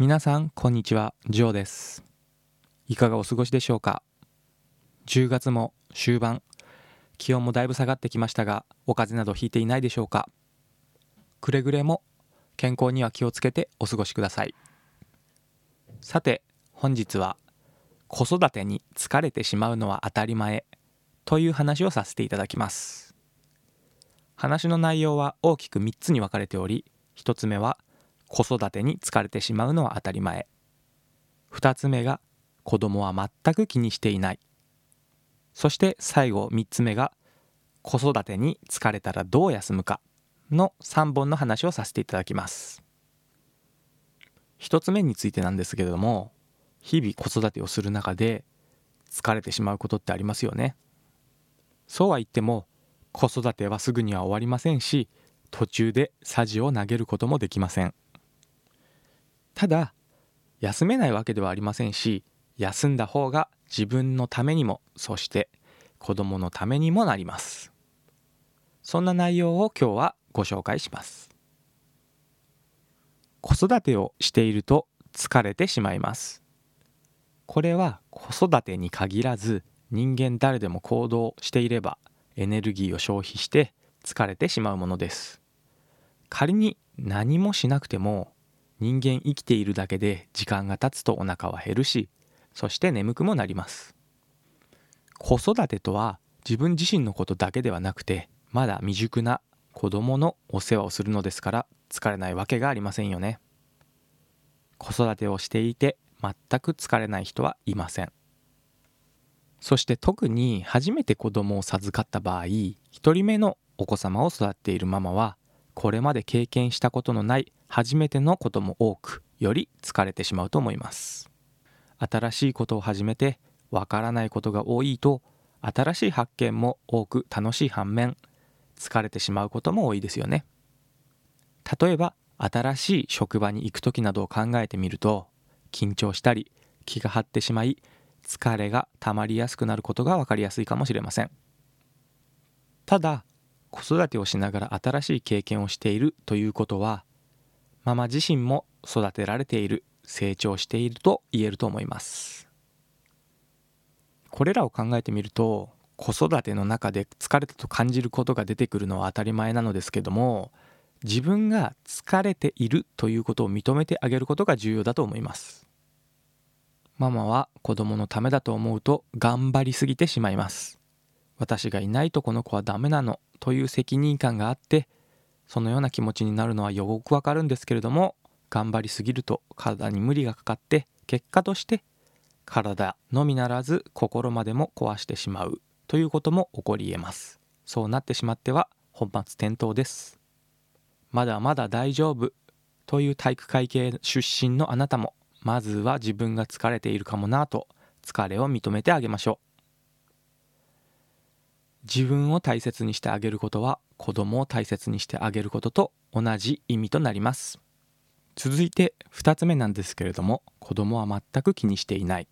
皆さんこんにちは。ジョーです。いかがお過ごしでしょうか？10月も終盤。気温もだいぶ下がってきましたがお風邪などひいていないでしょうか？くれぐれも健康には気をつけてお過ごしください。さて本日は子育てに疲れてしまうのは当たり前という話をさせていただきます。話の内容は大きく3つに分かれており1つ目は子育てに疲れてしまうのは当たり前。2つ目が子供は全く気にしていない。そして最後3つ目が子育てに疲れたらどう休むか。の3本の話をさせていただきます。1つ目についてなんですけれども日々子育てをする中で疲れてしまうことってありますよね。そうは言っても子育てはすぐには終わりませんし途中でさじを投げることもできません。ただ休めないわけではありませんし休んだ方が自分のためにもそして子供のためにもなります。そんな内容を今日はご紹介します。子育てをしていると疲れてしまいます。これは子育てに限らず人間誰でも行動していればエネルギーを消費して疲れてしまうものです。仮に何もしなくても人間生きているだけで時間が経つとお腹は減るしそして眠くもなります。子育てとは自分自身のことだけではなくてまだ未熟な子供のお世話をするのですから疲れないわけがありませんよね。子育てをしていて全く疲れない人はいません。そして特に初めて子供を授かった場合1人目のお子様を育っているママはこれまで経験したことのない初めてのことも多くより疲れてしまうと思います。新しいことを始めてわからないことが多いと新しい発見も多く楽しい反面疲れてしまうことも多いですよね。例えば新しい職場に行く時などを考えてみると緊張したり気が張ってしまい疲れが溜まりやすくなることが分かりやすいかもしれません。ただ子育てをしながら新しい経験をしているということはママ自身も育てられている成長していると言えると思います。これらを考えてみると子育ての中で疲れたと感じることが出てくるのは当たり前なのですけども自分が疲れているということを認めてあげることが重要だと思います。ママは子供のためだと思うと頑張りすぎてしまいます。私がいないとこの子はダメなのという責任感があってそのような気持ちになるのはよくわかるんですけれども頑張りすぎると体に無理がかかって結果として体のみならず心までも壊してしまうということも起こり得ます。そうなってしまっては本末転倒です。まだまだ大丈夫という体育会系出身のあなたもまずは自分が疲れているかもなと疲れを認めてあげましょう。自分を大切にしてあげることは子供を大切にしてあげることと同じ意味となります。続いて2つ目なんですけれども子供は全く気にしていない。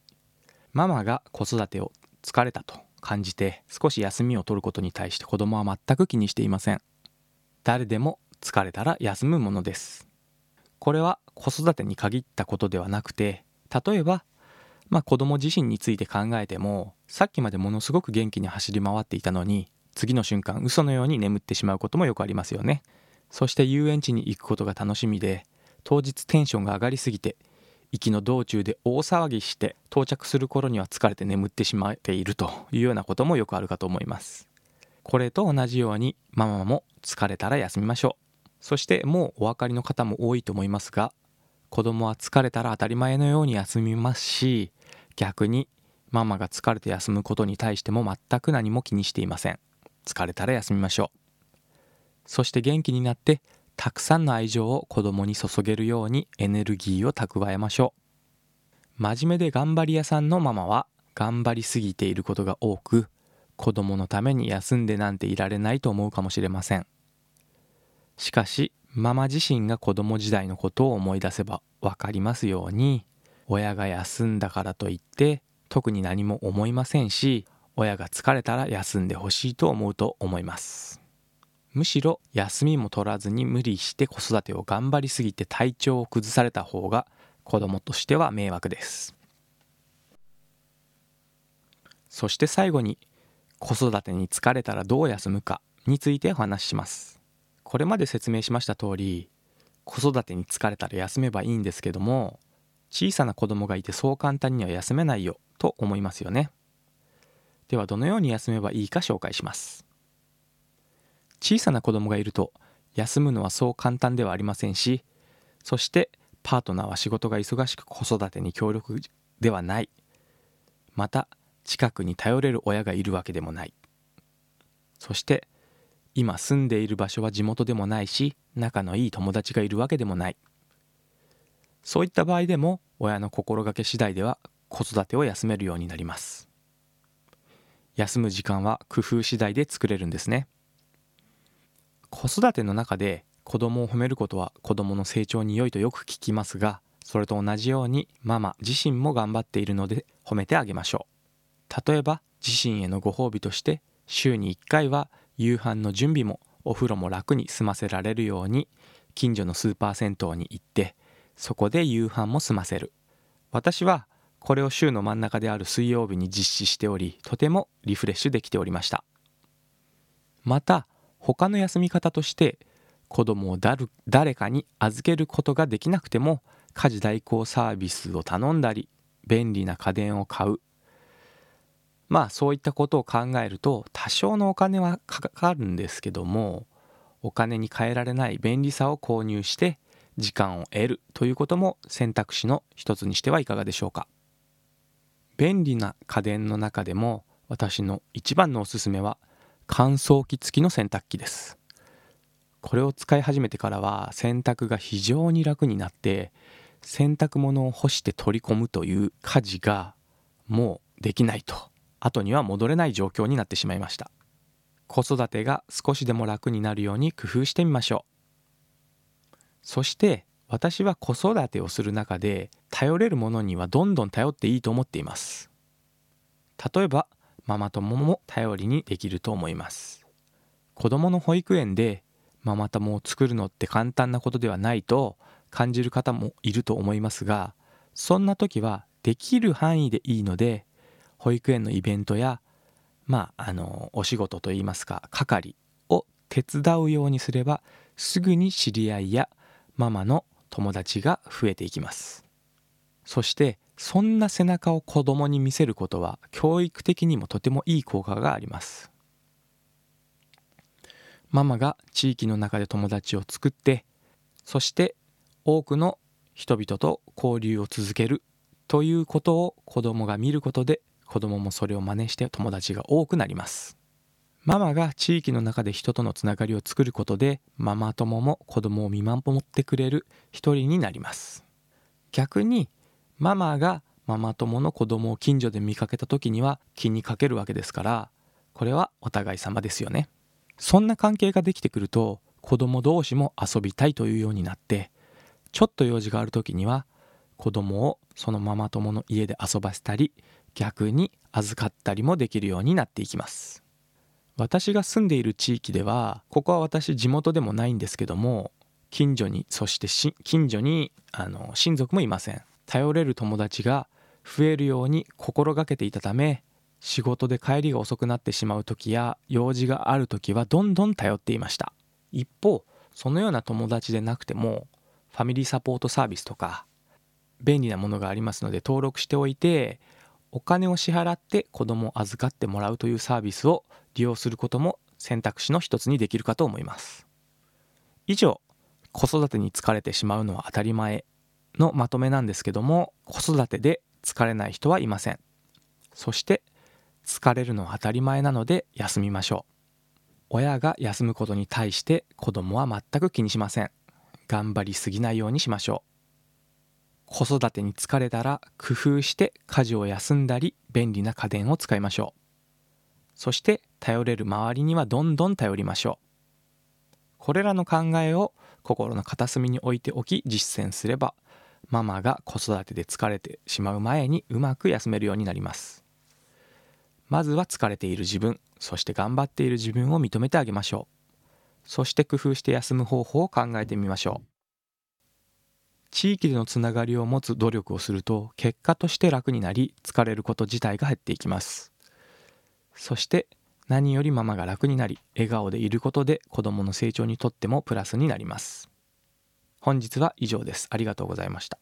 ママが子育てを疲れたと感じて少し休みを取ることに対して子供は全く気にしていません。誰でも疲れたら休むものです。これは子育てに限ったことではなくて例えばまあ子供自身について考えてもさっきまでものすごく元気に走り回っていたのに次の瞬間嘘のように眠ってしまうこともよくありますよね。そして遊園地に行くことが楽しみで当日テンションが上がりすぎて行きの道中で大騒ぎして到着する頃には疲れて眠ってしまっているというようなこともよくあるかと思います。これと同じようにママも疲れたら休みましょう。そしてもうお分かりの方も多いと思いますが子供は疲れたら当たり前のように休みますし逆にママが疲れて休むことに対しても全く何も気にしていません。疲れたら休みましょう。そして元気になってたくさんの愛情を子供に注げるようにエネルギーを蓄えましょう。真面目で頑張り屋さんのママは頑張りすぎていることが多く子供のために休んでなんていられないと思うかもしれません。しかしママ自身が子供時代のことを思い出せば分かりますように親が休んだからといって特に何も思いませんし親が疲れたら休んでほしいと思うと思います。むしろ休みも取らずに無理して子育てを頑張りすぎて体調を崩された方が子供としては迷惑です。そして最後に子育てに疲れたらどう休むかについてお話しします。これまで説明しました通り子育てに疲れたら休めばいいんですけども小さな子供がいてそう簡単には休めないよと思いますよね。ではどのように休めばいいか紹介します。小さな子供がいると休むのはそう簡単ではありませんしそしてパートナーは仕事が忙しく子育てに協力ではない。また近くに頼れる親がいるわけでもない。そして今住んでいる場所は地元でもないし仲のいい友達がいるわけでもない。そういった場合でも親の心がけ次第では子育てを休めるようになります。休む時間は工夫次第で作れるんですね。子育ての中で子供を褒めることは子供の成長に良いとよく聞きますがそれと同じようにママ自身も頑張っているので褒めてあげましょう。例えば自身へのご褒美として週に1回は夕飯の準備もお風呂も楽に済ませられるように近所のスーパー銭湯に行ってそこで夕飯も済ませる。私はこれを週の真ん中である水曜日に実施しておりとてもリフレッシュできておりました。また他の休み方として子供を誰かに預けることができなくても家事代行サービスを頼んだり便利な家電を買うまあそういったことを考えると多少のお金はかかるんですけどもお金に換えられない便利さを購入して時間を得るということも選択肢の一つにしてはいかがでしょうか。便利な家電の中でも私の一番のおすすめは乾燥機付きの洗濯機です。これを使い始めてからは洗濯が非常に楽になって洗濯物を干して取り込むという家事がもうできないと。後には戻れない状況になってしまいました。子育てが少しでも楽になるように工夫してみましょう。そして私は子育てをする中で頼れるものにはどんどん頼っていいと思っています。例えばママ友も頼りにできると思います。子どもの保育園でママ友を作るのって簡単なことではないと感じる方もいると思いますがそんな時はできる範囲でいいので保育園のイベントやまああのお仕事といいますか係を手伝うようにすればすぐに知り合いやママの友達が増えていきます。そしてそんな背中を子供に見せることは教育的にもとてもいい効果があります。ママが地域の中で友達を作ってそして多くの人々と交流を続けるということを子供が見ることで子供もそれを真似して友達が多くなります。ママが地域の中で人とのつながりを作ることでママ友も子供を見守ってくれる一人になります。逆にママがママ友の子供を近所で見かけた時には気にかけるわけですからこれはお互い様ですよね。そんな関係ができてくると子供同士も遊びたいというようになってちょっと用事がある時には子供をそのママ友の家で遊ばせたり逆に預かったりもできるようになっていきます。私が住んでいる地域ではここは私地元でもないんですけども近所にそして近所にあの親族もいません。頼れる友達が増えるように心がけていたため仕事で帰りが遅くなってしまう時や用事がある時はどんどん頼っていました。一方そのような友達でなくてもファミリーサポートサービスとか便利なものがありますので登録しておいてお金を支払って子供を預かってもらうというサービスを利用することも選択肢の一つにできるかと思います。以上子育てに疲れてしまうのは当たり前のまとめなんですけども子育てで疲れない人はいません。そして疲れるのは当たり前なので休みましょう。親が休むことに対して子供は全く気にしません。頑張りすぎないようにしましょう。子育てに疲れたら工夫して家事を休んだり便利な家電を使いましょう。そして頼れる周りにはどんどん頼りましょう。これらの考えを心の片隅に置いておき実践すればママが子育てで疲れてしまう前にうまく休めるようになります。まずは疲れている自分そして頑張っている自分を認めてあげましょう。そして工夫して休む方法を考えてみましょう。地域でのつながりを持つ努力をすると結果として楽になり疲れること自体が減っていきます。そして何よりママが楽になり笑顔でいることで子どもの成長にとってもプラスになります。本日は以上です。ありがとうございました。